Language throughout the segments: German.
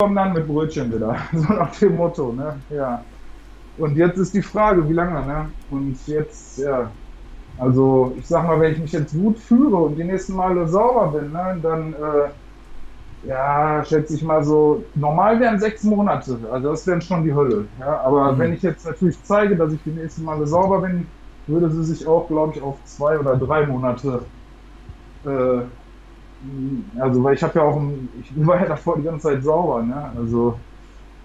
komme dann mit Brötchen wieder. So nach dem Motto, ne? Ja. Und jetzt ist die Frage, wie lange, ne? Und jetzt, ja. Also, ich sag mal, wenn ich mich jetzt gut führe und die nächsten Male sauber bin, ne, dann, äh, ja, schätze ich mal so, normal wären sechs Monate. Also, das wären schon die Hölle. Ja? Aber mhm. wenn ich jetzt natürlich zeige, dass ich die nächsten Male sauber bin, würde sie sich auch, glaube ich, auf zwei oder drei Monate äh, also weil ich habe ja auch, ich war ja davor die ganze Zeit sauber, ne? Also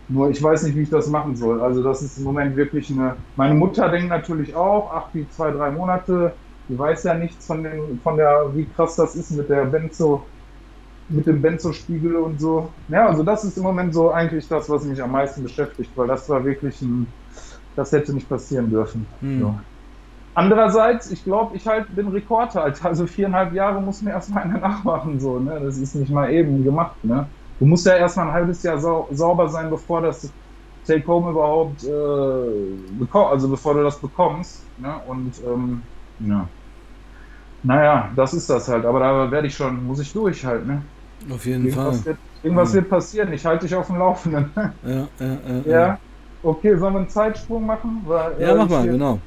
nur ich weiß nicht, wie ich das machen soll. Also das ist im Moment wirklich eine. Meine Mutter denkt natürlich auch, ach die zwei, drei Monate, die weiß ja nichts von dem, von der, wie krass das ist mit der Benzo, mit dem Benzo-Spiegel und so. Ja, also das ist im Moment so eigentlich das, was mich am meisten beschäftigt, weil das war wirklich ein, das hätte nicht passieren dürfen. Hm. So. Andererseits, ich glaube, ich halt bin Rekordhalter. Also viereinhalb Jahre muss mir erstmal einer nachmachen. So, ne? Das ist nicht mal eben gemacht. Ne? Du musst ja erstmal ein halbes Jahr sau sauber sein, bevor das Take Home überhaupt, äh, also bevor du das bekommst. Ne? Und ähm, ja. Naja, das ist das halt. Aber da werde ich schon, muss ich durch halt. Ne? Auf jeden irgendwas Fall. Wird, irgendwas ja. wird passieren. Ich halte dich auf dem Laufenden. Ja, ja, ja. ja. Okay, sollen wir einen Zeitsprung machen? Weil, ja, äh, mach mal, genau.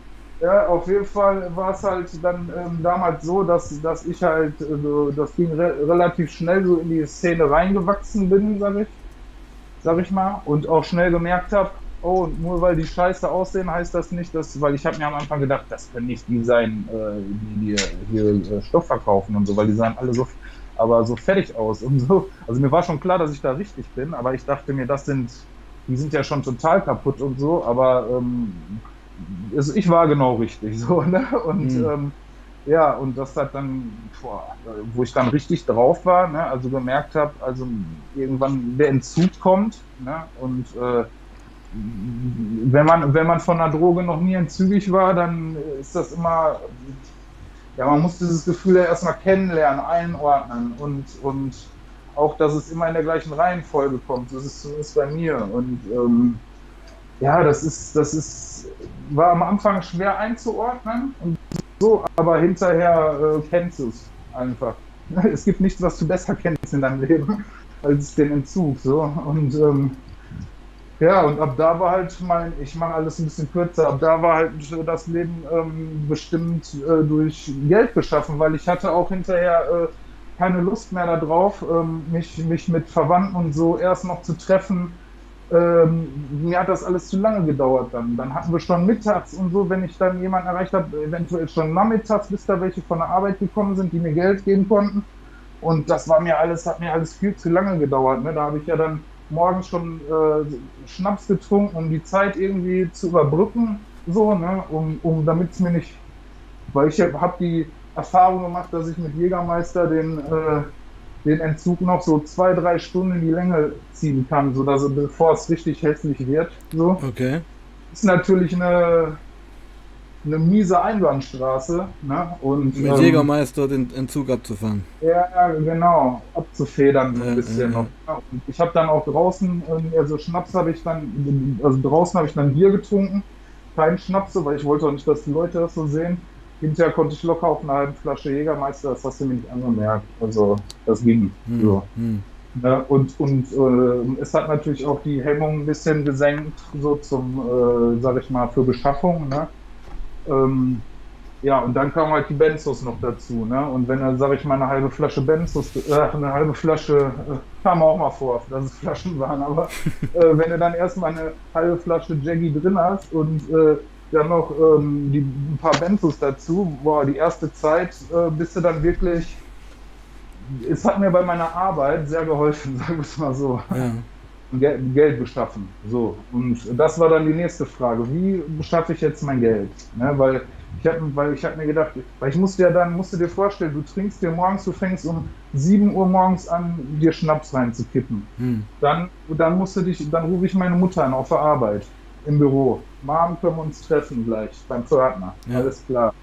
Ja, auf jeden Fall war es halt dann ähm, damals so, dass, dass ich halt, äh, das ging re relativ schnell so in die Szene reingewachsen bin, sag ich, sag ich mal, und auch schnell gemerkt habe, oh, nur weil die scheiße aussehen, heißt das nicht, dass, weil ich habe mir am Anfang gedacht, das können nicht die sein, äh, die, die hier äh, Stoff verkaufen und so, weil die sahen alle so, aber so fertig aus und so. Also mir war schon klar, dass ich da richtig bin, aber ich dachte mir, das sind, die sind ja schon total kaputt und so, aber ähm, also ich war genau richtig so, ne? Und mhm. ähm, ja, und das hat dann, boah, wo ich dann richtig drauf war, ne? also gemerkt habe, also irgendwann der Entzug kommt, ne? Und äh, wenn man, wenn man von einer Droge noch nie entzügig war, dann ist das immer, ja, man muss dieses Gefühl ja erstmal kennenlernen, einordnen und, und auch, dass es immer in der gleichen Reihenfolge kommt. Das ist zumindest bei mir. Und ähm, ja, das ist, das ist, war am Anfang schwer einzuordnen und so, aber hinterher äh, kennst du es einfach. Es gibt nichts, was du besser kennst in deinem Leben als den Entzug. So. Und ähm, ja, und ab da war halt mein, ich mache alles ein bisschen kürzer, ab da war halt das Leben ähm, bestimmt äh, durch Geld beschaffen, weil ich hatte auch hinterher äh, keine Lust mehr darauf, ähm, mich, mich mit Verwandten und so erst noch zu treffen ähm, mir hat das alles zu lange gedauert dann. Dann hatten wir schon mittags und so, wenn ich dann jemanden erreicht habe, eventuell schon nachmittags, bis da welche von der Arbeit gekommen sind, die mir Geld geben konnten. Und das war mir alles, hat mir alles viel zu lange gedauert. Ne? Da habe ich ja dann morgens schon äh, Schnaps getrunken, um die Zeit irgendwie zu überbrücken, so, ne? um, um damit es mir nicht, weil ich habe die Erfahrung gemacht, dass ich mit Jägermeister den äh, den Entzug noch so zwei, drei Stunden in die Länge ziehen kann, so dass bevor es richtig hässlich wird. So. Okay. Ist natürlich eine, eine miese Einbahnstraße. Ne? Und, Mit ähm, Jägermeister den Entzug abzufahren. Ja, genau, abzufedern so ein bisschen äh, noch. Und ich habe dann auch draußen, also Schnaps habe ich dann, also draußen habe ich dann Bier getrunken, kein Schnaps, weil ich wollte auch nicht, dass die Leute das so sehen. Hinterher konnte ich locker auf eine halbe Flasche Jägermeister, das hast du mir nicht angemerkt. Also das ging. Hm, so. Hm. Ja, und und äh, es hat natürlich auch die Hemmung ein bisschen gesenkt, so zum, äh, sag ich mal, für Beschaffung. Ne? Ähm, ja, und dann kamen halt die Benzos noch dazu. Ne? Und wenn dann, sag ich mal, eine halbe Flasche Benzos, äh, eine halbe Flasche, äh, kam auch mal vor, dass es Flaschen waren, aber äh, wenn du dann erstmal eine halbe Flasche Jaggy drin hast und äh, dann noch ähm, die, ein paar Benzos dazu. Boah, die erste Zeit äh, bist du dann wirklich. Es hat mir bei meiner Arbeit sehr geholfen, sagen wir es mal so. Ja. Geld, Geld beschaffen. So. Und das war dann die nächste Frage. Wie beschaffe ich jetzt mein Geld? Ne, weil ich habe weil ich hab mir gedacht, weil ich musste ja dann, musste dir vorstellen, du trinkst dir morgens, du fängst um 7 Uhr morgens an, dir Schnaps reinzukippen. Hm. Dann, dann musste dich, dann rufe ich meine Mutter an auf der Arbeit im Büro. Mom, können wir uns treffen gleich beim Pförtner. Ja. Alles klar.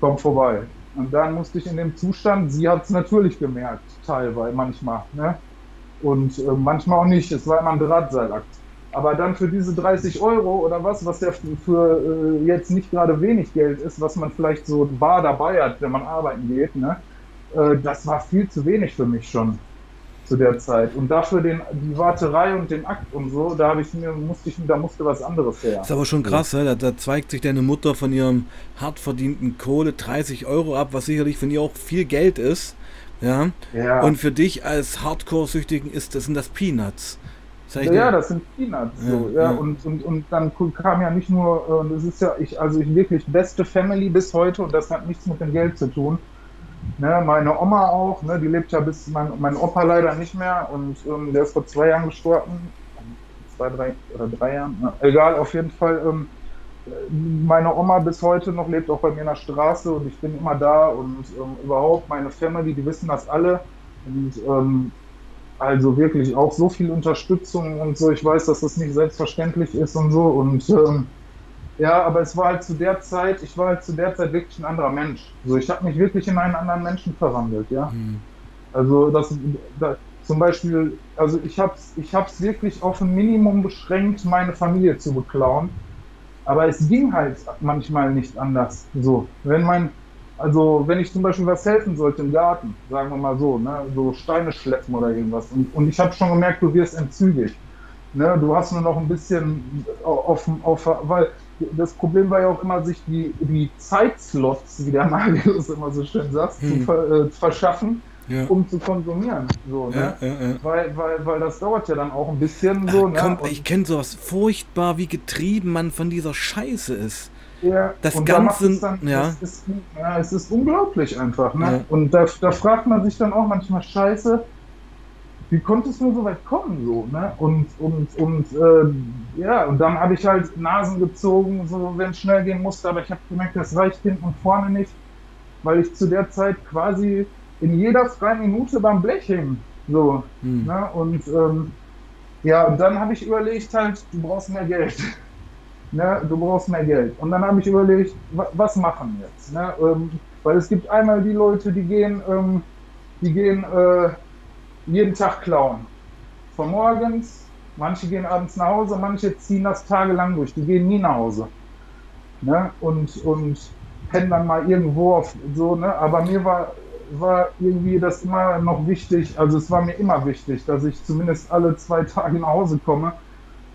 Komm vorbei. Und dann musste ich in dem Zustand, sie hat es natürlich gemerkt, teilweise, manchmal. Ne? Und äh, manchmal auch nicht. Es war immer ein Drahtseilakt. Aber dann für diese 30 Euro oder was, was ja für, äh, jetzt nicht gerade wenig Geld ist, was man vielleicht so bar dabei hat, wenn man arbeiten geht, ne? Äh, das war viel zu wenig für mich schon. Zu der Zeit. Und dafür den, die Warterei und den Akt und so, da habe ich mir, musste ich, da musste was anderes her. Ist aber schon krass, ja. da, da zweigt sich deine Mutter von ihrem hart verdienten Kohle 30 Euro ab, was sicherlich von ihr auch viel Geld ist. Ja. Ja. Und für dich als Hardcore-Süchtigen ist das sind das Peanuts. Ja, dir. das sind Peanuts. Ja, so, ja, ja. Und, und, und dann kam ja nicht nur, äh, und das ist ja, ich, also ich wirklich beste Family bis heute und das hat nichts mit dem Geld zu tun. Ne, meine Oma auch, ne, die lebt ja bis, mein, mein Opa leider nicht mehr und ähm, der ist vor zwei Jahren gestorben. Zwei, drei oder drei Jahren. Ne, egal, auf jeden Fall. Ähm, meine Oma bis heute noch lebt auch bei mir in der Straße und ich bin immer da und ähm, überhaupt meine Family, die wissen das alle. Und ähm, also wirklich auch so viel Unterstützung und so. Ich weiß, dass das nicht selbstverständlich ist und so. Und ähm, ja, aber es war halt zu der Zeit, ich war halt zu der Zeit wirklich ein anderer Mensch. So, ich habe mich wirklich in einen anderen Menschen verwandelt, ja. Hm. Also das, da, zum Beispiel, also ich habe es ich hab's wirklich auf ein Minimum beschränkt, meine Familie zu beklauen. Aber es ging halt manchmal nicht anders. So, wenn mein, also wenn ich zum Beispiel was helfen sollte im Garten, sagen wir mal so, ne, so Steine schleppen oder irgendwas. Und, und ich habe schon gemerkt, du wirst entzügig. Ne, du hast nur noch ein bisschen auf, auf, weil das Problem war ja auch immer, sich die, die Zeitslots, wie der Marius immer so schön sagt, zu Hm. ver, äh, verschaffen, Ja. um zu konsumieren. So, ne? Ja, ja. Weil, weil, weil das dauert ja dann auch ein bisschen so. Ach, ne? komm, Und- ich kenne sowas furchtbar, wie getrieben man von dieser Scheiße ist. Ja, Das da Ganze- es dann, ja. es ist, ja, es ist unglaublich einfach. Ne? Und da, da fragt man sich dann auch manchmal, scheiße, wie konnte es nur so weit kommen? So, ne? Und, und, und äh, ja, und dann habe ich halt Nasen gezogen, so wenn es schnell gehen musste, aber ich habe gemerkt, das reicht hinten und vorne nicht, weil ich zu der Zeit quasi in jeder freien Minute beim Blech hing. So, Hm. Ne? Und ähm, ja, und dann habe ich überlegt halt, du brauchst mehr Geld. ne? Du brauchst mehr Geld. Und dann habe ich überlegt, wa was machen jetzt? Ne? Ähm, weil es gibt einmal die Leute, die gehen, ähm, die gehen äh, jeden Tag klauen. Von morgens, manche gehen abends nach Hause, manche ziehen das tagelang durch, die gehen nie nach Hause. Ne? Und, und pennen dann mal irgendwo auf so, ne? Aber mir war, war irgendwie das immer noch wichtig, also es war mir immer wichtig, dass ich zumindest alle zwei Tage nach Hause komme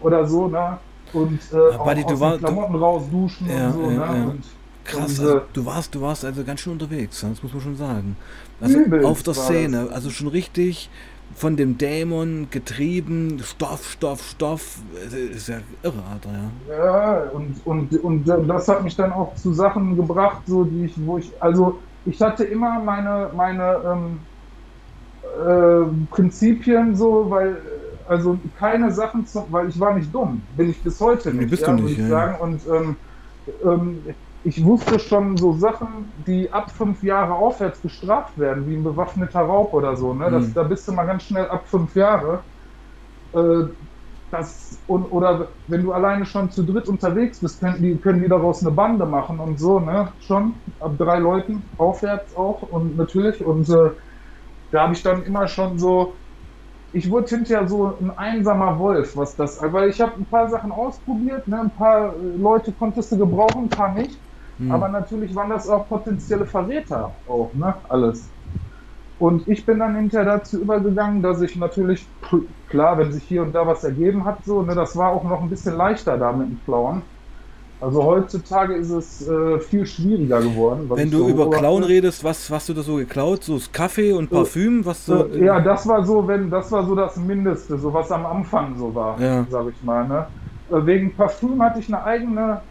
oder so, ne? Und äh, Buddy, auch du aus war- Klamotten raus duschen Ja, und so, ja, ne? ja. Und, Krass, und, also, du warst, du warst also ganz schön unterwegs, das muss man schon sagen. Also Übelst auf der Szene, das. also schon richtig von dem Dämon getrieben, Stoff, Stoff, Stoff, das ist ja irre, Alter, ja. Ja, und, und, und das hat mich dann auch zu Sachen gebracht, so die ich, wo ich, also ich hatte immer meine, meine ähm, äh, Prinzipien so, weil, äh, also keine Sachen, zum, weil ich war nicht dumm, bin ich bis heute nicht, bist du nicht, ja, sagen. Und ähm, ähm, ich wusste schon so Sachen, die ab fünf Jahre aufwärts bestraft werden, wie ein bewaffneter Raub oder so. Ne? Das, Mhm. Da bist du mal ganz schnell ab fünf Jahre. Äh, das, und, oder wenn du alleine schon zu dritt unterwegs bist, können die, können die daraus eine Bande machen und so, ne? Schon ab drei Leuten aufwärts auch und natürlich. Und äh, da habe ich dann immer schon so, ich wurde hinterher so ein einsamer Wolf, was das, weil ich habe ein paar Sachen ausprobiert, ne? Ein paar Leute konntest du gebrauchen, ein paar nicht. Hm. Aber natürlich waren das auch potenzielle Verräter auch, ne? Alles. Und ich bin dann hinterher dazu übergegangen, dass ich natürlich, klar, wenn sich hier und da was ergeben hat, so, ne, das war auch noch ein bisschen leichter da mit dem Klauen. Also heutzutage ist es äh, viel schwieriger geworden. Wenn du so über. Klauen redest, was hast du da so geklaut? So Kaffee und Parfüm, was so. Äh, ja, das war so, wenn das war so das Mindeste, so was am Anfang so war, Ja. sag ich mal. Ne? Äh, Wegen Parfüm hatte ich eine eigene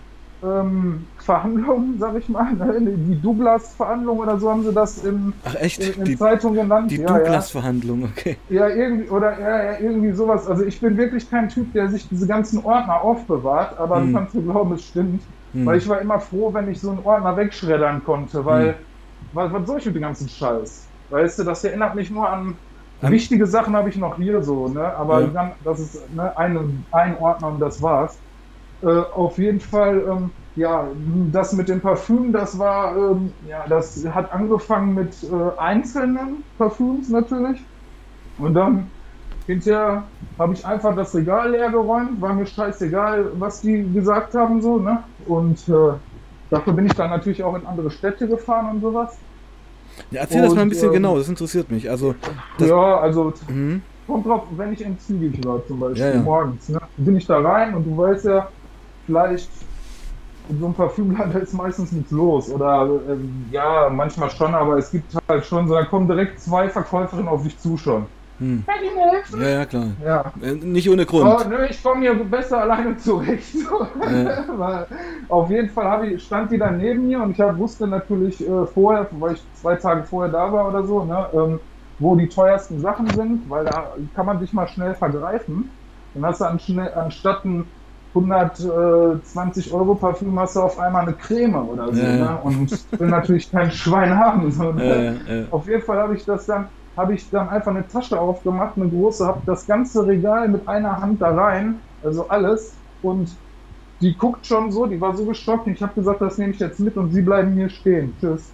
ähm, Verhandlung, sag ich mal, ne? die Douglas-Verhandlung oder so haben sie das in, Ach echt? in, in Die, Zeitung genannt. die ja, ja. Douglas-Verhandlung, okay. Ja, irgendwie, oder ja, ja, irgendwie sowas. Also ich bin wirklich kein Typ, der sich diese ganzen Ordner aufbewahrt, aber Hm. du kannst mir glauben, es stimmt. Hm. Weil ich war immer froh, wenn ich so einen Ordner wegschreddern konnte, weil Hm. was, was soll ich mit dem ganzen Scheiß? Weißt du, das erinnert mich nur an An- wichtige Sachen habe ich noch hier so, ne? Aber Ja. dann, das ist ne, eine, ein Ordner und das war's. Äh, auf jeden Fall, ähm, ja, das mit dem Parfüm, das war, ähm, ja, das hat angefangen mit äh, einzelnen Parfüms natürlich. Und dann hinterher habe ich einfach das Regal leer geräumt, war mir scheißegal, was die gesagt haben, so, ne? Und äh, dafür bin ich dann natürlich auch in andere Städte gefahren und sowas. Ja, erzähl das Und, mal ein bisschen ähm, genau, das interessiert mich. Also, das, ja, also mhm. kommt drauf, wenn ich entzügig war zum Beispiel Ja, ja. morgens, ne, bin ich da rein und du weißt ja, vielleicht in so einem Parfümladen ist meistens nichts los. Oder ähm, ja, manchmal schon, aber es gibt halt schon so, da kommen direkt zwei Verkäuferinnen auf dich zu schon. Hm. Kann ich mir helfen? Ja, ja, klar. Ja. Äh, nicht ohne Grund. Oh, nö, ich komme hier besser alleine zurecht. So. Ja. Weil auf jeden Fall ich, stand die dann neben mir und ich hab, wusste natürlich äh, vorher, weil ich zwei Tage vorher da war oder so, ne, ähm, wo die teuersten Sachen sind, weil da kann man sich mal schnell vergreifen. Dann hast du an, schnell, anstatt ein 120 Euro Parfüm hast du auf einmal eine Creme oder so. Ja, ja. Ne? Und ich will natürlich kein Schwein haben. So, ne? Ja. Auf jeden Fall habe ich das dann, habe ich dann einfach eine Tasche aufgemacht, eine große, habe das ganze Regal mit einer Hand da rein, also alles. Und die guckt schon so, die war so geschockt. Ich habe gesagt, das nehme ich jetzt mit und sie bleiben hier stehen. Tschüss.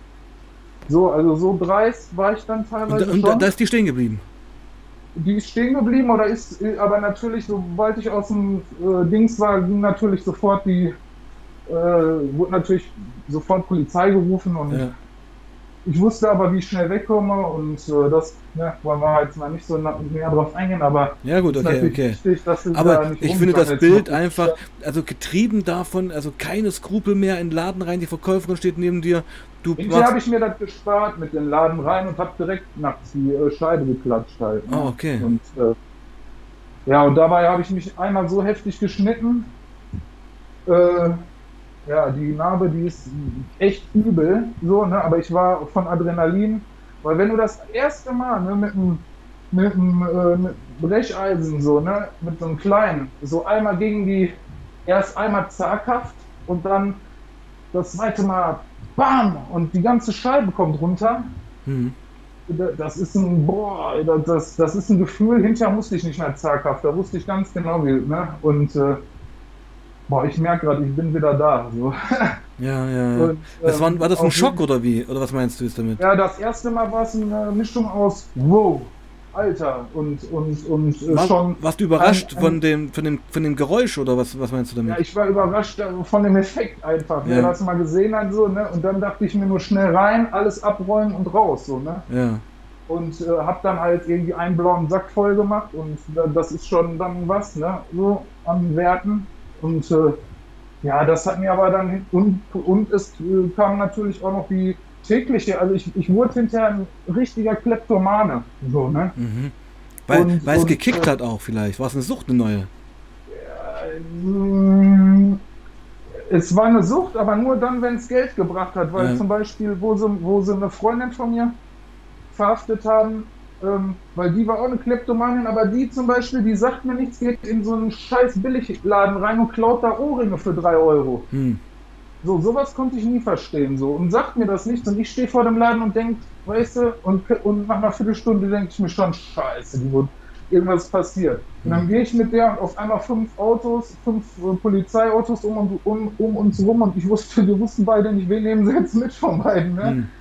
So, also so dreist war ich dann Und, teilweise und da, schon. da ist die stehen geblieben. Die ist stehen geblieben oder ist, äh, aber natürlich, sobald ich aus dem äh, Dings war, ging natürlich sofort die, äh, wurde natürlich sofort Polizei gerufen und Ja. Ich wusste aber, wie ich schnell wegkomme und äh, das, ne, wollen wir jetzt mal nicht so näher drauf eingehen, aber Ja, gut, okay, okay. wichtig, Aber ich finde das. Bild einfach, also getrieben davon, also keine Skrupel mehr in den Laden rein, die Verkäuferin steht neben dir, du habe ich mir das gespart mit den Laden rein und habe direkt nachts die äh, Scheibe geklatscht halt. ne? Oh, okay. Und äh, ja, und dabei habe ich mich einmal so heftig geschnitten. Ja, die Narbe, die ist echt übel, so, ne? Aber ich war von Adrenalin, weil wenn du das erste Mal ne, mit einem mit einem äh, mit Brecheisen so, ne, mit so einem kleinen, so einmal gegen die, erst einmal zaghaft und dann das zweite Mal BAM! Und die ganze Scheibe kommt runter. hm. Das ist ein, boah, das, das ist ein Gefühl, hinterher musste ich nicht mehr zaghaft, da wusste ich ganz genau wie, ne? Und äh, boah, ich merke gerade, ich bin wieder da. So. ja, ja, ja. Und, Das war, ähm, war das ein Schock oder wie? Oder was meinst du jetzt damit? Ja, das erste Mal war es eine Mischung aus wow, Alter und und und äh, War, schon. warst du überrascht ein- ein- von, dem, von, dem, von dem Geräusch oder was, was meinst du damit? Ja, ich war überrascht äh, von dem Effekt einfach. Ja. Wer das mal gesehen hat, so, ne? Und dann dachte ich mir nur schnell rein, alles abräumen und raus, so, ne? Ja, und äh, habe dann halt irgendwie einen blauen Sack voll gemacht und äh, das ist schon dann was, ne, so an Werten und äh, ja, das hat mir aber dann und, und es äh, kam natürlich auch noch die tägliche, also ich, ich wurde hinterher ein richtiger Kleptomane, so, ne. mhm. Weil, Und- weil es und, gekickt äh, hat auch vielleicht. War es eine Sucht, eine neue? Es war eine Sucht, aber nur dann, wenn es Geld gebracht hat, weil Ja. zum Beispiel, wo sie, wo sie eine Freundin von mir verhaftet haben, ähm, weil die war auch eine Kleptomanin, aber die zum Beispiel, die sagt mir nichts, geht in so einen scheiß Billigladen rein und klaut da Ohrringe für drei Euro. Hm. So, sowas konnte ich nie verstehen, so. Und sagt mir das nicht und ich stehe vor dem Laden und denk, weißt du, und, und nach einer Viertelstunde denke ich mir schon, scheiße, die wurde irgendwas passiert. Und dann gehe ich mit der auf einmal fünf Autos, fünf äh, Polizeiautos um, und- um, um uns rum und ich wusste, wir wussten beide nicht, wen nehmen sie jetzt mit von beiden, ne? Hm.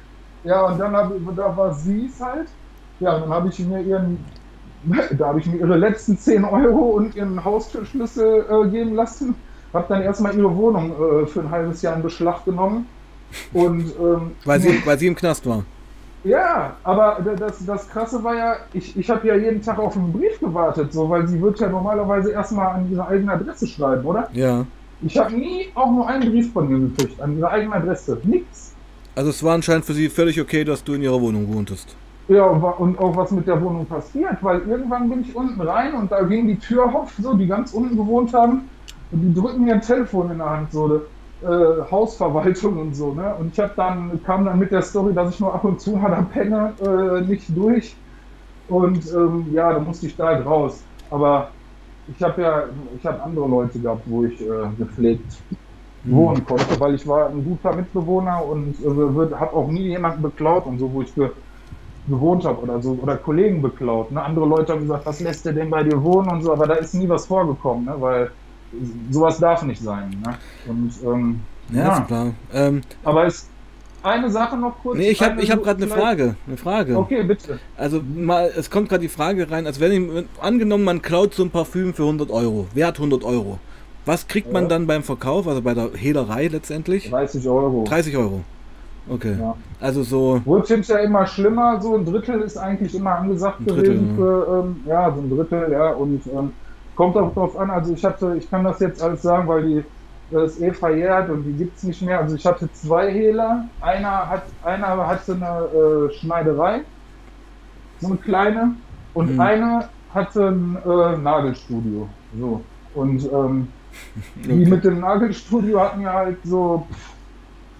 Ja, und dann hab, da war sie es halt. Ja, dann habe ich mir ihren, da habe ich mir ihre letzten 10 Euro und ihren Haustürschlüssel äh, geben lassen. Habe dann erstmal ihre Wohnung äh, für ein halbes Jahr in Beschlag genommen. Und ähm, Weil, sie, weil sie im Knast war. ja, aber das, das Krasse war ja, ich, ich habe ja jeden Tag auf einen Brief gewartet, so, weil sie wird ja normalerweise erstmal an ihre eigene Adresse schreiben, oder? Ja. Ich habe nie auch nur einen Brief von ihr gekriegt, an ihre eigene Adresse. Nix. Also es war anscheinend für sie völlig okay, dass du in ihrer Wohnung wohntest. Ja, und auch was mit der Wohnung passiert, weil irgendwann bin ich unten rein und da ging die Tür auf, so, die ganz unten gewohnt haben, und die drücken mir ein Telefon in der Hand, so, äh, Hausverwaltung und so, ne? Und ich hab dann, kam dann mit der Story, dass ich nur ab und zu mal da penne, äh, nicht durch. Und ähm, ja, da musste ich da halt raus. Aber ich habe ja, ich habe andere Leute gehabt, wo ich äh, gepflegt wohnen konnte, weil ich war ein guter Mitbewohner und äh, habe auch nie jemanden beklaut und so, wo ich ge gewohnt habe oder so, oder Kollegen beklaut. Ne? Andere Leute haben gesagt, was lässt der denn bei dir wohnen und so, aber da ist nie was vorgekommen, ne? weil sowas darf nicht sein. Ne? Und ähm, Ja, ja, ist klar. Ähm, aber es eine Sache noch kurz. nee, ich habe ich hab gerade eine Frage. Eine Frage. Okay, bitte. Also mal, es kommt gerade die Frage rein, als wenn, ich, angenommen, man klaut so ein Parfüm für 100 Euro, wert 100 Euro. Was kriegt man Ja. dann beim Verkauf, also bei der Hehlerei letztendlich? 30 Euro. 30 Euro. Okay. Ja. Also so. Wurde hinterher immer schlimmer, so ein Drittel ist eigentlich immer angesagt Drittel, gewesen ja. für, ähm, ja, so ein Drittel, ja, und ähm, kommt auch drauf an, also ich hatte, ich kann das jetzt alles sagen, weil die das ist eh verjährt und die gibt's nicht mehr. Also ich hatte zwei Hehler, einer hat, einer hatte eine äh, Schneiderei, so eine kleine, und Mhm. eine hatte ein äh, Nagelstudio, so. Und ähm, die Okay. mit dem Nagelstudio hatten ja halt so pff,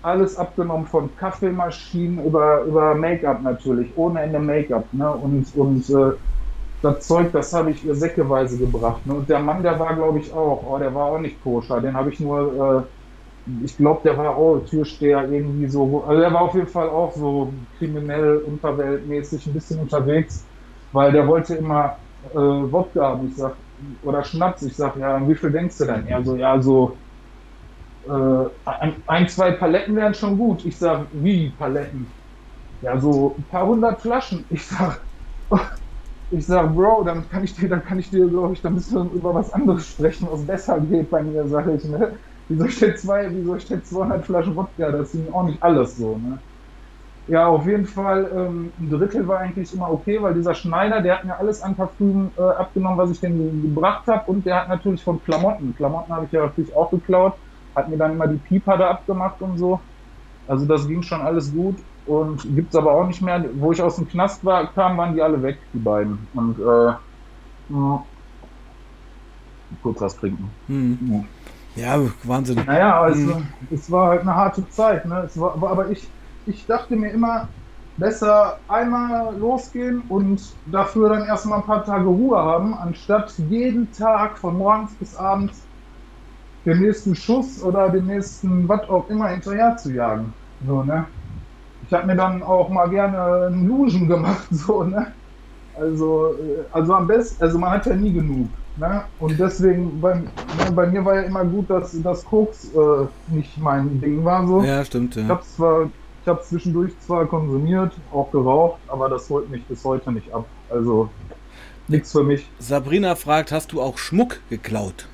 alles abgenommen von Kaffeemaschinen über, über Make-up natürlich, ohne Ende Make-up. Ne? Und, und äh, das Zeug, das habe ich ihr säckeweise gebracht. Ne? Und der Mann, der war, glaube ich, auch, oh, der war auch nicht koscher. Den habe ich nur, äh, ich glaube, der war auch Türsteher irgendwie so. Also der war auf jeden Fall auch so kriminell, unterweltmäßig ein bisschen unterwegs, weil der wollte immer äh, Wodka haben. Ich sag, oder Schnaps. Ich sag, ja, wie viel denkst du denn? Er so, ja, so äh, ein, zwei Paletten wären schon gut. Ich sag, wie Paletten? Ja, so ein paar hundert Flaschen. Ich sag, ich sag, Bro, dann kann ich dir, dann kann ich dir, glaube ich, dann müssen wir über was anderes sprechen, was besser geht bei mir, sag ich, ne? Wieso steht zwei, wieso steht 200 Flaschen Wodka? Das ist auch nicht alles so, ne? Ja, auf jeden Fall, ähm, ein Drittel war eigentlich immer okay, weil dieser Schneider, der hat mir alles an Parfüm äh, abgenommen, was ich dem gebracht habe. Und der hat natürlich von Klamotten, Klamotten habe ich ja natürlich auch geklaut, hat mir dann immer die Pieper da abgemacht und so. Also das ging schon alles gut und gibt's aber auch nicht mehr. Wo ich aus dem Knast war, kam, waren die alle weg, die beiden. Und äh, mh, kurz was trinken. Hm. Ja. Ja, Wahnsinn. Naja, es, Mhm. es war halt eine harte Zeit. Ne? Es war, aber ich, ich dachte mir immer, besser einmal losgehen und dafür dann erstmal ein paar Tage Ruhe haben, anstatt jeden Tag von morgens bis abends den nächsten Schuss oder den nächsten was auch immer hinterher zu jagen. So, ne? Ich habe mir dann auch mal gerne einen Lugen gemacht, so, ne? Also, äh, also am besten, also man hat ja nie genug. Ne? Und deswegen, bei, ne, bei mir war ja immer gut, dass das Koks äh, nicht mein Ding war. So. Ja, stimmt, Ich ja. habe zwar, ich habe zwischendurch zwar konsumiert, auch geraucht, aber das holt mich bis heute nicht ab. Also nichts für mich. Sabrina fragt, hast du auch Schmuck geklaut?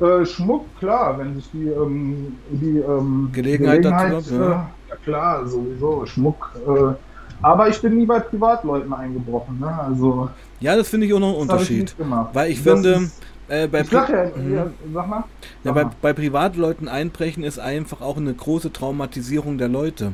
Äh, Schmuck, klar, wenn sich die, ähm, die ähm, Gelegenheit dazu hat, äh, ja. ja klar, sowieso, Schmuck. Äh, aber ich bin nie bei Privatleuten eingebrochen. Ne? Also Ja, das finde ich auch noch ein das habe ich Unterschied. gemacht. Weil ich Das finde, äh, bei, ich sag ja, Mhm. ja, sag mal. Ja, bei, bei Privatleuten einbrechen ist einfach auch eine große Traumatisierung der Leute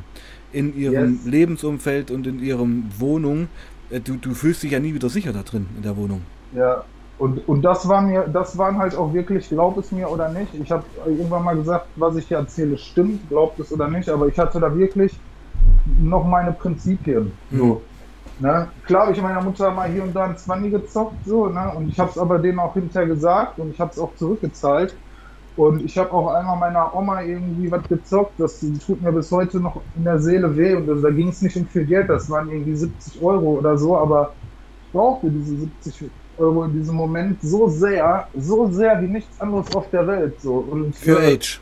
in ihrem Yes. Lebensumfeld und in ihrem Wohnung. Äh, Du, du fühlst dich ja nie wieder sicher da drin in der Wohnung. Ja, und, und das war mir, das waren halt auch wirklich, glaub es mir oder nicht. Ich habe irgendwann mal gesagt, was ich hier erzähle, stimmt, glaubt es oder nicht, aber ich hatte da wirklich noch meine Prinzipien. So. Ne? Klar habe ich meiner Mutter mal hier und da ein Zwanni gezockt, so, ne? Und ich habe es aber denen auch hinterher gesagt und ich habe es auch zurückgezahlt. Und ich habe auch einmal meiner Oma irgendwie was gezockt, das tut mir bis heute noch in der Seele weh. Und das, da ging es nicht um viel Geld, das waren irgendwie 70 Euro oder so, aber ich brauchte diese 70 Euro in diesem Moment so sehr, so sehr wie nichts anderes auf der Welt. So. Und, Für Age.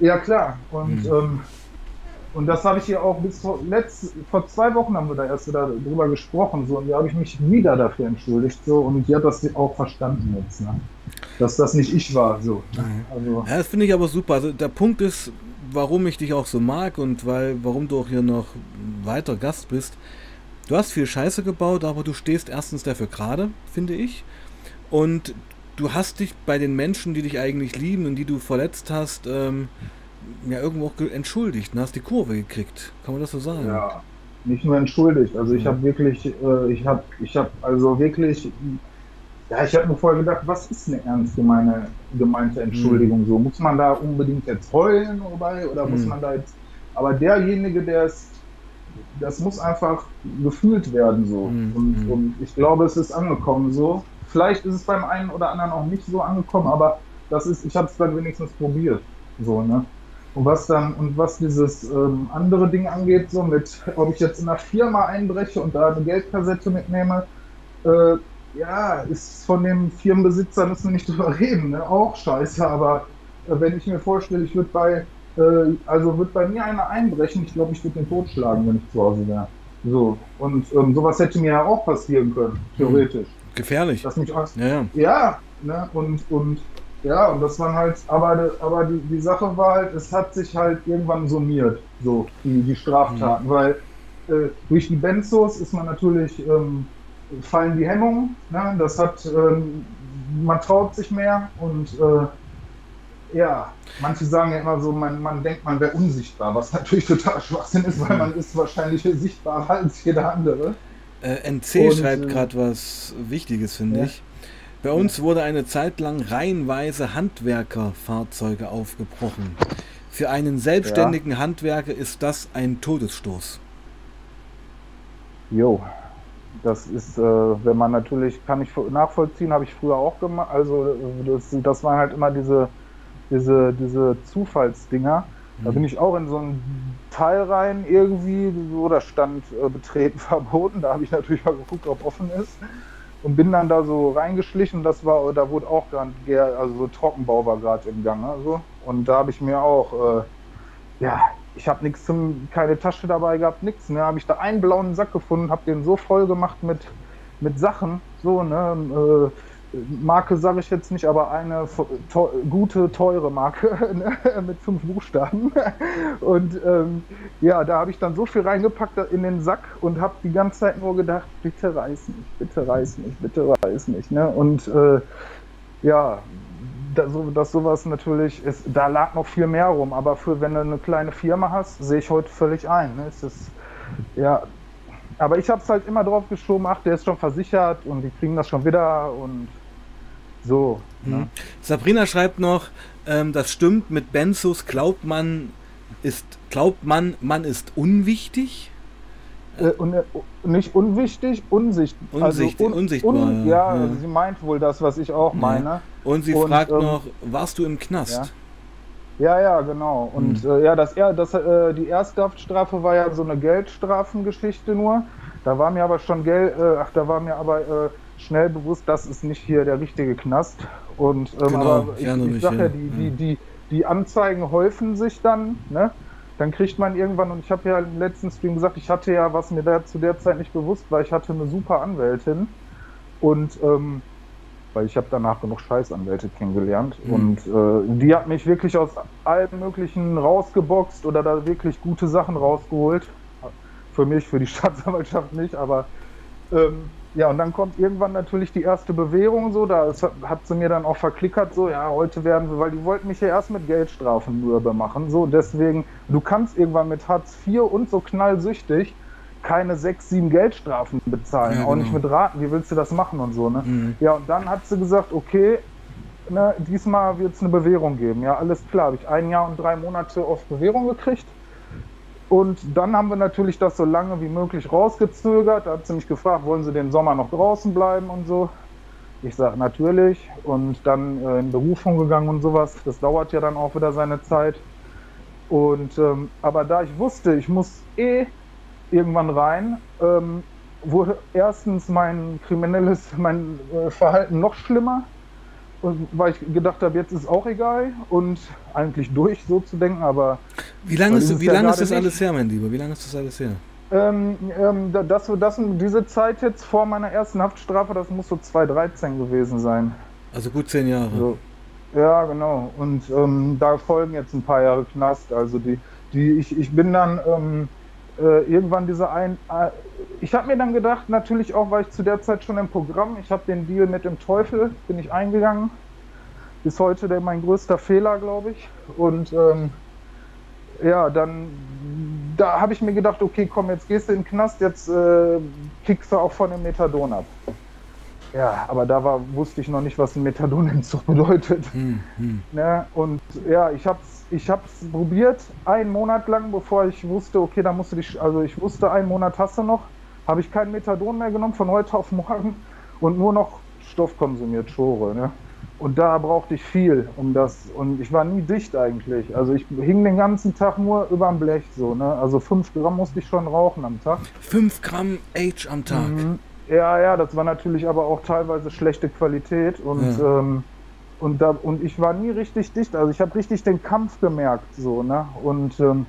ja, klar. Und, Mhm. ähm, und das habe ich hier auch bis vor, letzt, vor zwei Wochen haben wir da erst wieder drüber gesprochen. So, und da habe ich mich wieder dafür entschuldigt. So, und die hat das auch verstanden jetzt, ne? Dass das nicht ich war. So. Also, Ja, das finde ich aber super. Also der Punkt ist, warum ich dich auch so mag und weil, warum du auch hier noch weiter Gast bist. Du hast viel Scheiße gebaut, aber du stehst erstens dafür gerade, finde ich. Und du hast dich bei den Menschen, die dich eigentlich lieben und die du verletzt hast, ähm, ja irgendwo auch entschuldigt und hast die Kurve gekriegt. Kann man das so sagen? ja, nicht nur entschuldigt. Also ich Ja. habe wirklich, äh, ich habe, ich habe also wirklich, ja, ich habe mir vorher gedacht, was ist eine ernst gemeine, gemeinte Entschuldigung? So muss man da unbedingt jetzt heulen dabei oder muss Mhm. man da jetzt? Aber derjenige, der es, das muss einfach gefühlt werden so. Mhm. Und, Mhm. und ich glaube, es ist angekommen so. Vielleicht ist es beim einen oder anderen auch nicht so angekommen, aber das ist, ich habe es dann wenigstens probiert. So, ne? Und was dann, und was dieses ähm, andere Ding angeht, so mit, ob ich jetzt in einer Firma einbreche und da eine Geldkassette mitnehme, äh, ja, ist von dem Firmenbesitzer müssen wir nicht drüber reden, ne? Auch scheiße, aber äh, wenn ich mir vorstelle, ich würde bei, äh, also wird bei mir einer einbrechen, ich glaube, ich würde den totschlagen, wenn ich zu Hause wäre. So. Und ähm, sowas hätte mir ja auch passieren können, theoretisch. Gefährlich. Dass mich aus, Ja, ja. ja, ne, und, und Ja, und das waren halt, aber, aber die, die Sache war halt, es hat sich halt irgendwann summiert, so, die, die Straftaten, mhm. weil äh, durch die Benzos ist man natürlich, ähm, fallen die Hemmungen, ne? das hat, ähm, man traut sich mehr und äh, ja, manche sagen ja immer so, man, man denkt, man wäre unsichtbar, was natürlich total Schwachsinn ist, weil mhm. man ist wahrscheinlich sichtbarer als jeder andere. Äh, NC und, schreibt äh, gerade was Wichtiges, finde ja. ich. Bei uns wurde eine Zeit lang reihenweise Handwerkerfahrzeuge aufgebrochen. Für einen selbstständigen ja. Handwerker ist das ein Todesstoß. Jo, das ist, äh, wenn man natürlich, kann ich nachvollziehen, habe ich früher auch gemacht. Also das, das waren halt immer diese, diese, diese Zufallsdinger. Da bin mhm. ich auch in so ein Teil rein irgendwie, wo da stand äh, betreten verboten. Da habe ich natürlich mal geguckt, ob offen ist und bin dann da so reingeschlichen. Das war, da wurde auch gerade, also so Trockenbau war gerade im Gang. Also. Und da habe ich mir auch, äh, ja, ich habe nichts zum, keine Tasche dabei gehabt, nichts. Ne, habe ich da einen blauen Sack gefunden, habe den so voll gemacht mit mit Sachen, so ne. Äh, Marke sage ich jetzt nicht, aber eine to gute, teure Marke ne? mit fünf Buchstaben. Und ähm, ja, da habe ich dann so viel reingepackt in den Sack und habe die ganze Zeit nur gedacht, bitte reiß nicht, bitte reiß nicht, bitte reiß nicht. Ne? Und äh, ja, da, so, dass sowas natürlich ist, da lag noch viel mehr rum, aber für wenn du eine kleine Firma hast, sehe ich heute völlig ein. Ne? Es ist, ja, aber ich habe es halt immer drauf geschoben, ach, der ist schon versichert und die kriegen das schon wieder und so. Mhm. Ne? Sabrina schreibt noch, ähm, das stimmt, mit Benzos glaubt man, ist, glaubt man, man ist unwichtig. Äh, un, äh, nicht unwichtig, unsichtbar. Unsicht, also un, unsichtbar. Un, ja, ja, sie meint wohl das, was ich auch meine. Und sie und, fragt ähm, noch, warst du im Knast? Ja, ja, ja genau. Und hm. äh, ja, das, das, äh, die Ersthaftstrafe war ja so eine Geldstrafengeschichte nur. Da war mir aber schon Geld, äh, ach, da war mir aber äh, schnell bewusst, das ist nicht hier der richtige Knast. Und ähm, genau, aber ich, ich sage ja, die, die, die, die Anzeigen häufen sich dann, ne? Dann kriegt man irgendwann, und ich habe ja im letzten Stream gesagt, ich hatte ja, was mir da zu der Zeit nicht bewusst war, ich hatte eine super Anwältin und ähm, weil ich habe danach genug Scheißanwälte kennengelernt mhm. und äh, die hat mich wirklich aus allem Möglichen rausgeboxt oder da wirklich gute Sachen rausgeholt. Für mich, für die Staatsanwaltschaft nicht, aber ähm, ja, und dann kommt irgendwann natürlich die erste Bewährung so, da hat, hat sie mir dann auch verklickert, so, ja, heute werden wir, weil die wollten mich ja erst mit Geldstrafen mürbe machen, so, deswegen, du kannst irgendwann mit Hartz IV und so knallsüchtig keine sechs, sieben Geldstrafen bezahlen, ja, genau. auch nicht genau. mit Raten, wie willst du das machen und so, ne? Mhm. Ja, und dann hat sie gesagt, okay, ne, diesmal wird es eine Bewährung geben, ja, alles klar, habe ich ein Jahr und drei Monate auf Bewährung gekriegt und dann haben wir natürlich das so lange wie möglich rausgezögert. Da hat sie mich gefragt, wollen Sie den Sommer noch draußen bleiben und so. Ich sage natürlich. Und dann äh, in Berufung gegangen und sowas. Das dauert ja dann auch wieder seine Zeit. Und ähm, aber da ich wusste, ich muss eh irgendwann rein, ähm, wurde erstens mein kriminelles, mein äh, Verhalten noch schlimmer weil ich gedacht habe, jetzt ist auch egal und eigentlich durch so zu denken, aber. Wie lange ist, wie ja lang ist das alles her, mein Lieber? Wie lange ist das alles her? Ähm, ähm, das, das, diese Zeit jetzt vor meiner ersten Haftstrafe, das muss so 2013 gewesen sein. Also gut zehn Jahre. So. Ja, genau. Und ähm, da folgen jetzt ein paar Jahre Knast. Also die, die, ich, ich bin dann ähm, äh, irgendwann diese ein. Äh, ich habe mir dann gedacht, natürlich auch, weil ich zu der Zeit schon im Programm, ich habe den Deal mit dem Teufel, bin ich eingegangen. Bis heute der mein größter Fehler, glaube ich. Und ähm, ja, dann da habe ich mir gedacht, okay, komm, jetzt gehst du in den Knast, jetzt äh, kickst du auch von dem Methadon ab. Ja, aber da war, wusste ich noch nicht, was ein Methadonentzug bedeutet. Hm, hm. Ne? Und ja, ich habe es ich probiert, einen Monat lang, bevor ich wusste, okay, da musst du dich, also ich wusste, einen Monat hast du noch, habe ich kein Methadon mehr genommen, von heute auf morgen und nur noch Stoff konsumiert, Schore. Ne? Und da brauchte ich viel, um das, und ich war nie dicht eigentlich. Also ich hing den ganzen Tag nur über dem Blech so, ne? Also fünf Gramm musste ich schon rauchen am Tag. Fünf Gramm H am Tag. Mhm. Ja, ja, das war natürlich aber auch teilweise schlechte Qualität und ja. ähm, und da und ich war nie richtig dicht. Also ich habe richtig den Kampf gemerkt, so ne und ähm,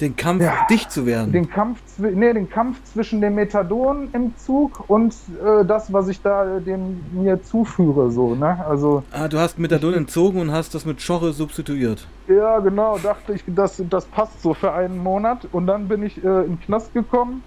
den Kampf, ja, dicht zu werden. Den Kampf, nee, den Kampf zwischen dem Methadon im Zug und äh, das, was ich da dem mir zuführe, so, ne? Also. Ah, du hast Methadon entzogen und hast das mit Schorre substituiert. Ja, genau, dachte ich, das, das passt so für einen Monat. Und dann bin ich äh, in den Knast gekommen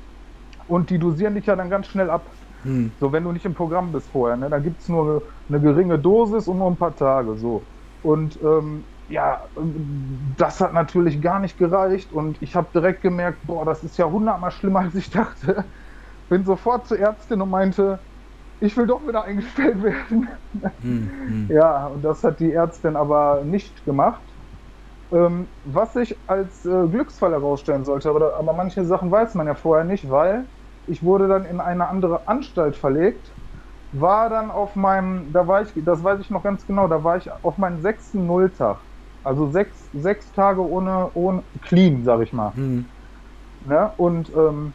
und die dosieren dich ja dann ganz schnell ab. Hm. So, wenn du nicht im Programm bist vorher, ne? Da gibt es nur eine, eine geringe Dosis und nur ein paar Tage, so. Und ähm, ja, das hat natürlich gar nicht gereicht und ich habe direkt gemerkt, boah, das ist ja hundertmal schlimmer, als ich dachte. Bin sofort zur Ärztin und meinte, ich will doch wieder eingestellt werden. Hm, hm. Ja, und das hat die Ärztin aber nicht gemacht. Ähm, was sich als äh, Glücksfall herausstellen sollte, aber, aber manche Sachen weiß man ja vorher nicht, weil ich wurde dann in eine andere Anstalt verlegt war dann auf meinem, da war ich, das weiß ich noch ganz genau, da war ich auf meinem sechsten Nulltag. Also sechs, sechs Tage ohne, ohne clean, sag ich mal. Mhm. Ne? Und ähm,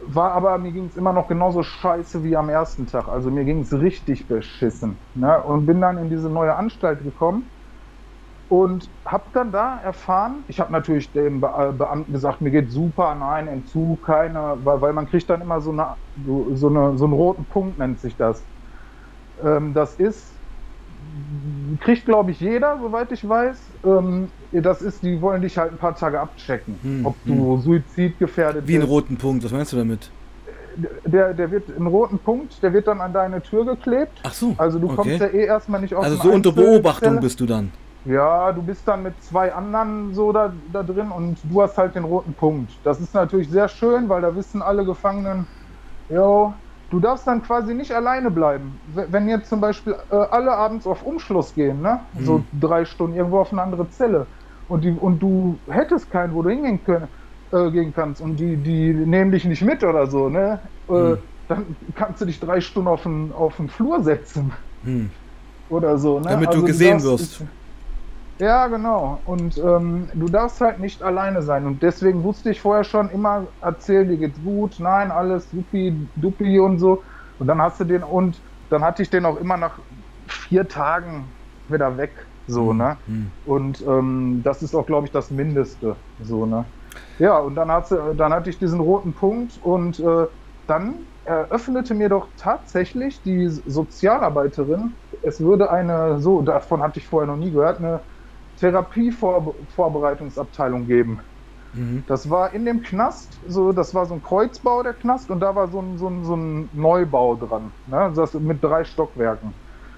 war aber, mir ging es immer noch genauso scheiße wie am ersten Tag. Also mir ging es richtig beschissen. Ne? Und bin dann in diese neue Anstalt gekommen und habe dann da erfahren, ich habe natürlich dem Be äh, Beamten gesagt, mir geht super, nein, Entzug, keine, weil, weil man kriegt dann immer so, eine, so, eine, so einen roten Punkt, nennt sich das. Ähm, das ist, kriegt glaube ich jeder, soweit ich weiß. Ähm, das ist, die wollen dich halt ein paar Tage abchecken, hm, ob du hm. suizidgefährdet bist. Wie einen roten Punkt, was meinst du damit? Der, der wird einen roten Punkt, der wird dann an deine Tür geklebt. Ach so. Also du okay. kommst ja eh erstmal nicht auf Also so unter Beobachtung bist du dann. Ja, du bist dann mit zwei anderen so da, da drin und du hast halt den roten Punkt. Das ist natürlich sehr schön, weil da wissen alle Gefangenen, jo, du darfst dann quasi nicht alleine bleiben. Wenn jetzt zum Beispiel äh, alle abends auf Umschluss gehen, ne? Mhm. so drei Stunden irgendwo auf eine andere Zelle und, die, und du hättest keinen, wo du hingehen können, äh, gehen kannst und die, die nehmen dich nicht mit oder so, ne? Äh, mhm. dann kannst du dich drei Stunden auf den, auf den Flur setzen. Mhm. Oder so, ne? Damit also du gesehen wirst. Ist, ja, genau. Und ähm, du darfst halt nicht alleine sein. Und deswegen wusste ich vorher schon immer, erzähl, dir geht's gut, nein, alles supi, dupi und so. Und dann hast du den, und dann hatte ich den auch immer nach vier Tagen wieder weg. So, mhm. ne? Mhm. Und ähm, das ist auch, glaube ich, das Mindeste. So, ne? Ja, und dann, hat, dann hatte ich diesen roten Punkt und äh, dann eröffnete mir doch tatsächlich die Sozialarbeiterin, es würde eine, so, davon hatte ich vorher noch nie gehört, eine Therapievorbereitungsabteilung geben. Mhm. Das war in dem Knast, so, das war so ein Kreuzbau, der Knast, und da war so ein, so ein, so ein Neubau dran, ne? das mit drei Stockwerken.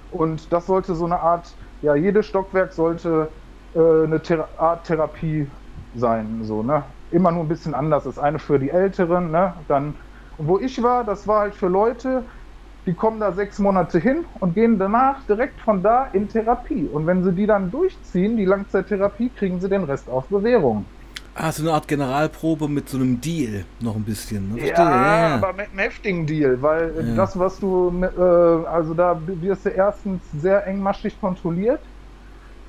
Und das sollte so eine Art, ja, jedes Stockwerk sollte äh, eine Thera Art Therapie sein, so, ne? Immer nur ein bisschen anders. Das eine für die Älteren, ne? Dann, wo ich war, das war halt für Leute, die kommen da sechs Monate hin und gehen danach direkt von da in Therapie. Und wenn sie die dann durchziehen, die Langzeittherapie, kriegen sie den Rest auf Bewährung. Ah, so eine Art Generalprobe mit so einem Deal noch ein bisschen. Ne? Ja, ja, aber mit einem heftigen Deal, weil ja. das, was du, äh, also da wirst du erstens sehr engmaschig kontrolliert.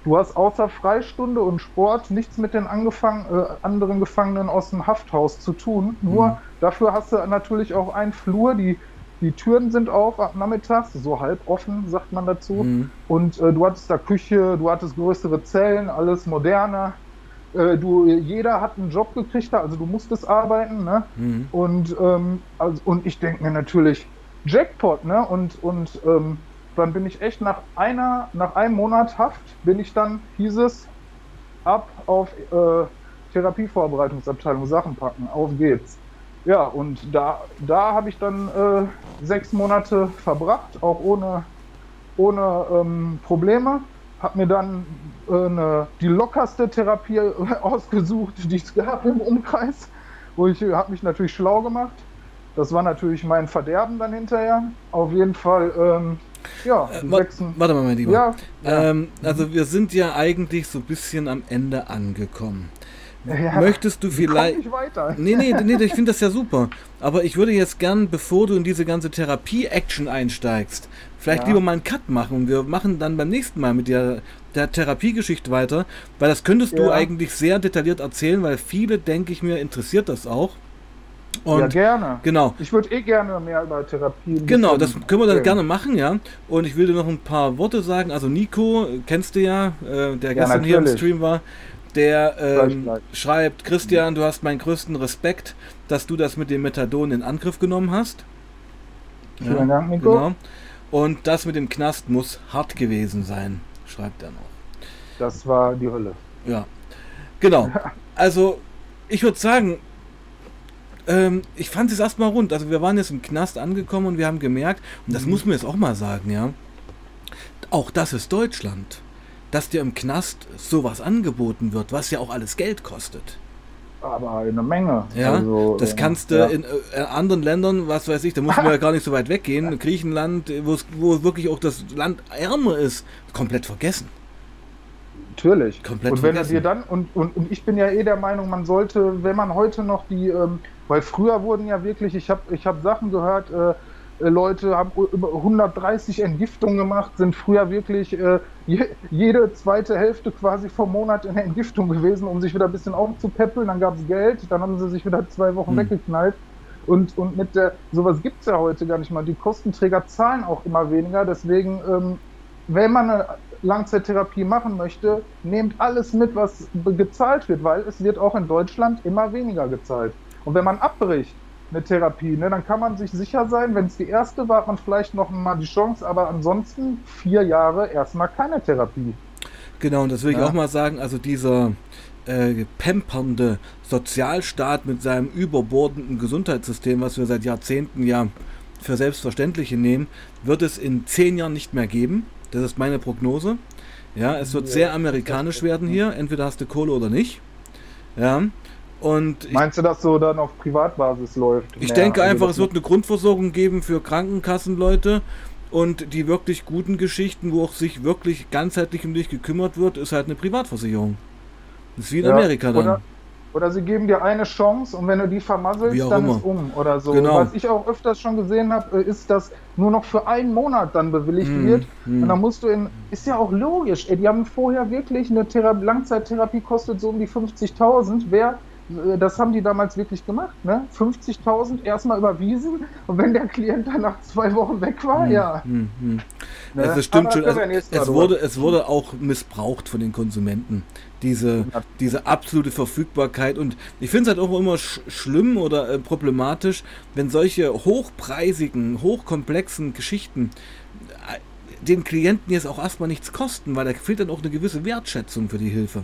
Du hast außer Freistunde und Sport nichts mit den angefangen, äh, anderen Gefangenen aus dem Hafthaus zu tun. Nur mhm. dafür hast du natürlich auch einen Flur, die die Türen sind auf ab nachmittags, so halb offen, sagt man dazu. Mhm. Und äh, du hattest da Küche, du hattest größere Zellen, alles moderner. Äh, du, jeder hat einen Job gekriegt, also du musstest arbeiten. Ne? Mhm. Und, ähm, also, und ich denke mir natürlich, Jackpot, ne? Und, und ähm, dann bin ich echt nach einer, nach einem Monat Haft, bin ich dann, hieß es, ab auf äh, Therapievorbereitungsabteilung Sachen packen, auf geht's. Ja, und da, da habe ich dann äh, sechs Monate verbracht, auch ohne, ohne ähm, Probleme. Habe mir dann äh, eine, die lockerste Therapie ausgesucht, die es gab im Umkreis, wo ich habe mich natürlich schlau gemacht. Das war natürlich mein Verderben dann hinterher. Auf jeden Fall, ähm, ja. Äh, warte mal, mein Lieber. Ja, ähm, also wir sind ja eigentlich so ein bisschen am Ende angekommen. Ja, Möchtest du vielleicht. Nicht weiter. Nee, nee, nee, ich finde das ja super. Aber ich würde jetzt gern, bevor du in diese ganze Therapie-Action einsteigst, vielleicht ja. lieber mal einen Cut machen und wir machen dann beim nächsten Mal mit der, der Therapiegeschichte weiter, weil das könntest ja. du eigentlich sehr detailliert erzählen, weil viele, denke ich mir, interessiert das auch. Und ja, gerne. Genau. Ich würde eh gerne mehr über Therapie. Genau, das können wir dann gerne machen, ja. Und ich will dir noch ein paar Worte sagen. Also Nico, kennst du ja, äh, der ja, gestern natürlich. hier im Stream war der ähm, schreibt, Christian, du hast meinen größten Respekt, dass du das mit dem Methadon in Angriff genommen hast. Vielen ja, Dank, Nico. Genau. Und das mit dem Knast muss hart gewesen sein, schreibt er noch. Das war die Hölle. Ja, genau. Also, ich würde sagen, ähm, ich fand es erstmal rund. Also, wir waren jetzt im Knast angekommen und wir haben gemerkt, und das mhm. muss man jetzt auch mal sagen, ja, auch das ist Deutschland dass dir im Knast sowas angeboten wird, was ja auch alles Geld kostet. Aber eine Menge. Ja, also, das kannst du ja. in äh, anderen Ländern, was weiß ich, da muss man ja gar nicht so weit weggehen, Griechenland, wo wirklich auch das Land ärmer ist, komplett vergessen. Natürlich. Komplett und wenn vergessen. er dir dann, und, und, und ich bin ja eh der Meinung, man sollte, wenn man heute noch die, ähm, weil früher wurden ja wirklich, ich habe ich hab Sachen gehört, äh, äh, Leute haben über 130 Entgiftungen gemacht, sind früher wirklich äh, je, jede zweite Hälfte quasi vom Monat in der Entgiftung gewesen, um sich wieder ein bisschen aufzupäppeln. Dann gab es Geld, dann haben sie sich wieder zwei Wochen mhm. weggeknallt. Und, und mit der, sowas gibt es ja heute gar nicht mal. Die Kostenträger zahlen auch immer weniger. Deswegen, ähm, wenn man eine Langzeittherapie machen möchte, nehmt alles mit, was gezahlt wird, weil es wird auch in Deutschland immer weniger gezahlt. Und wenn man abbricht, eine Therapie. Ne? Dann kann man sich sicher sein, wenn es die erste war, hat man vielleicht noch mal die Chance, aber ansonsten vier Jahre erstmal keine Therapie. Genau, und das will ja. ich auch mal sagen, also dieser äh, pampernde Sozialstaat mit seinem überbordenden Gesundheitssystem, was wir seit Jahrzehnten ja für Selbstverständliche nehmen, wird es in zehn Jahren nicht mehr geben. Das ist meine Prognose. Ja, es wird ja, sehr amerikanisch werden hier. Entweder hast du Kohle oder nicht. Ja, und Meinst du, dass so dann auf Privatbasis läuft? Ich denke also einfach, es wird eine Grundversorgung geben für Krankenkassenleute und die wirklich guten Geschichten, wo auch sich wirklich ganzheitlich um dich gekümmert wird, ist halt eine Privatversicherung. Das ist wie in ja, Amerika dann. Oder, oder, sie geben dir eine Chance und wenn du die vermasselst, dann immer. ist um oder so. Genau. Was ich auch öfters schon gesehen habe, äh, ist, dass nur noch für einen Monat dann bewilligt mm, wird. Mm. Und dann musst du in. Ist ja auch logisch, ey, die haben vorher wirklich eine Thera Langzeittherapie kostet so um die 50.000. Wer das haben die damals wirklich gemacht, ne? 50.000 erstmal überwiesen und wenn der Klient dann nach zwei Wochen weg war, hm, ja. Hm, hm. Ne? Also es stimmt schon, also, es, wurde, es wurde auch missbraucht von den Konsumenten, diese, diese absolute Verfügbarkeit und ich finde es halt auch immer sch schlimm oder äh, problematisch, wenn solche hochpreisigen, hochkomplexen Geschichten äh, den Klienten jetzt auch erstmal nichts kosten, weil da fehlt dann auch eine gewisse Wertschätzung für die Hilfe.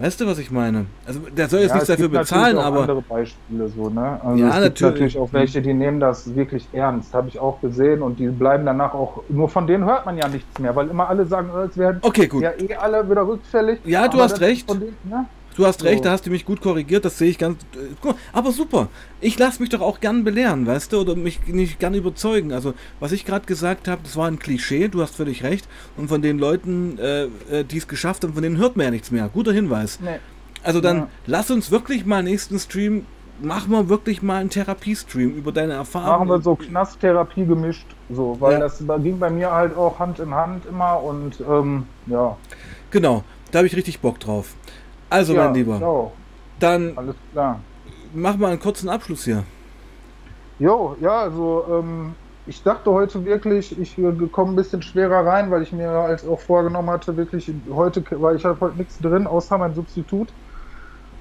Weißt du, was ich meine? Also der soll jetzt ja, nichts dafür bezahlen, aber. andere Beispiele so, ne? Also ja, es gibt natürlich. natürlich auch welche, die nehmen das wirklich ernst, habe ich auch gesehen und die bleiben danach auch. Nur von denen hört man ja nichts mehr, weil immer alle sagen, es werden okay, gut. ja eh alle wieder rückfällig. Ja, du hast recht. Denen, ne? Du hast recht, so. da hast du mich gut korrigiert, das sehe ich ganz. Äh, aber super. Ich lasse mich doch auch gern belehren, weißt du, oder mich nicht gern überzeugen. Also, was ich gerade gesagt habe, das war ein Klischee, du hast völlig recht. Und von den Leuten, äh, äh die es geschafft haben, von denen hört man ja nichts mehr. Guter Hinweis. Nee. Also dann ja. lass uns wirklich mal nächsten Stream, machen wir wirklich mal einen Therapiestream über deine Erfahrungen. Machen wir so Knasttherapie gemischt, so, weil ja. das ging bei mir halt auch Hand in Hand immer und ähm, ja. Genau, da habe ich richtig Bock drauf. Also, ja, mein Lieber, so. dann mach mal einen kurzen Abschluss hier. Jo, ja, also ähm, ich dachte heute wirklich, ich komme ein bisschen schwerer rein, weil ich mir als auch vorgenommen hatte, wirklich heute, weil ich habe heute nichts drin, außer mein Substitut.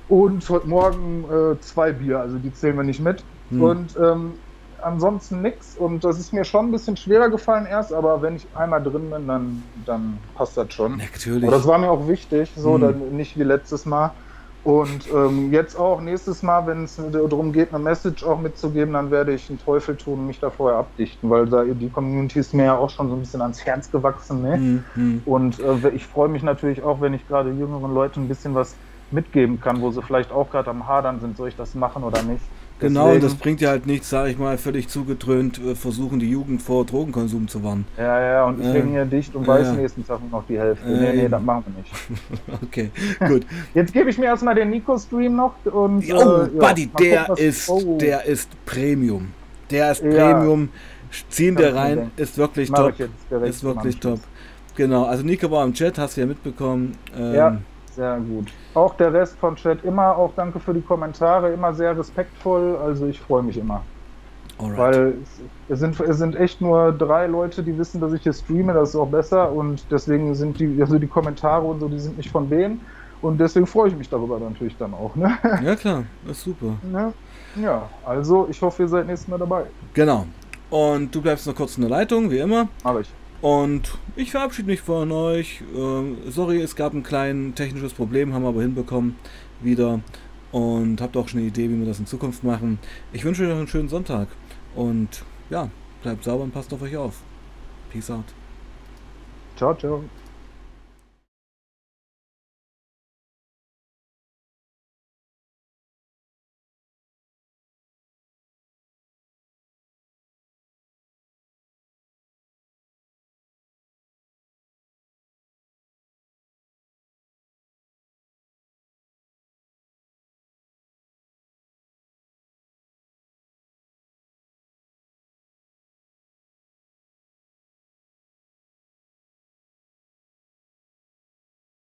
Und heute Morgen äh, zwei Bier, also die zählen wir nicht mit. Hm. Und ähm, ansonsten nichts. Und das ist mir schon ein bisschen schwerer gefallen erst, aber wenn ich einmal drin bin, dann, dann passt das schon. Natürlich. Aber das war mir auch wichtig, so hm. dann nicht wie letztes Mal. Und ähm, jetzt auch nächstes Mal, wenn es darum geht, eine Message auch mitzugeben, dann werde ich einen Teufel tun und mich da vorher abdichten, weil da die Community ist mir ja auch schon so ein bisschen ans Herz gewachsen. Ne? Mhm. Und äh, ich freue mich natürlich auch, wenn ich gerade jüngeren Leuten ein bisschen was mitgeben kann, wo sie vielleicht auch gerade am Hadern sind, soll ich das machen oder nicht. Genau, das bringt ja halt nichts, sage ich mal, völlig zugetrönt äh, versuchen, die Jugend vor Drogenkonsum zu warnen. Ja, ja, und ich äh, bin hier dicht und weiß ja. nächsten Tag noch die Hälfte. Äh, nee, nee, das machen wir nicht. okay, gut. Jetzt gebe ich mir erstmal den Nico-Stream noch und. Oh, äh, Buddy, ja, der gucken, ist, oh. der ist Premium. Der ist Premium. Ziehen der rein, ist wirklich top. Ist wirklich top. Genau, also Nico war im Chat, hast du ja mitbekommen. Ähm, ja, sehr gut. Auch der Rest von Chat immer auch danke für die Kommentare, immer sehr respektvoll. Also ich freue mich immer. Alright. Weil es sind, es sind echt nur drei Leute, die wissen, dass ich hier streame, das ist auch besser und deswegen sind die, also die Kommentare und so, die sind nicht von denen. Und deswegen freue ich mich darüber natürlich dann auch. Ne? Ja klar, das ist super. Ne? Ja, also ich hoffe, ihr seid nächstes Mal dabei. Genau. Und du bleibst noch kurz in der Leitung, wie immer. Mach ich. Und ich verabschiede mich von euch. Ähm, sorry, es gab ein kleines technisches Problem, haben wir aber hinbekommen wieder. Und habt auch schon eine Idee, wie wir das in Zukunft machen. Ich wünsche euch noch einen schönen Sonntag. Und ja, bleibt sauber und passt auf euch auf. Peace out. Ciao, ciao.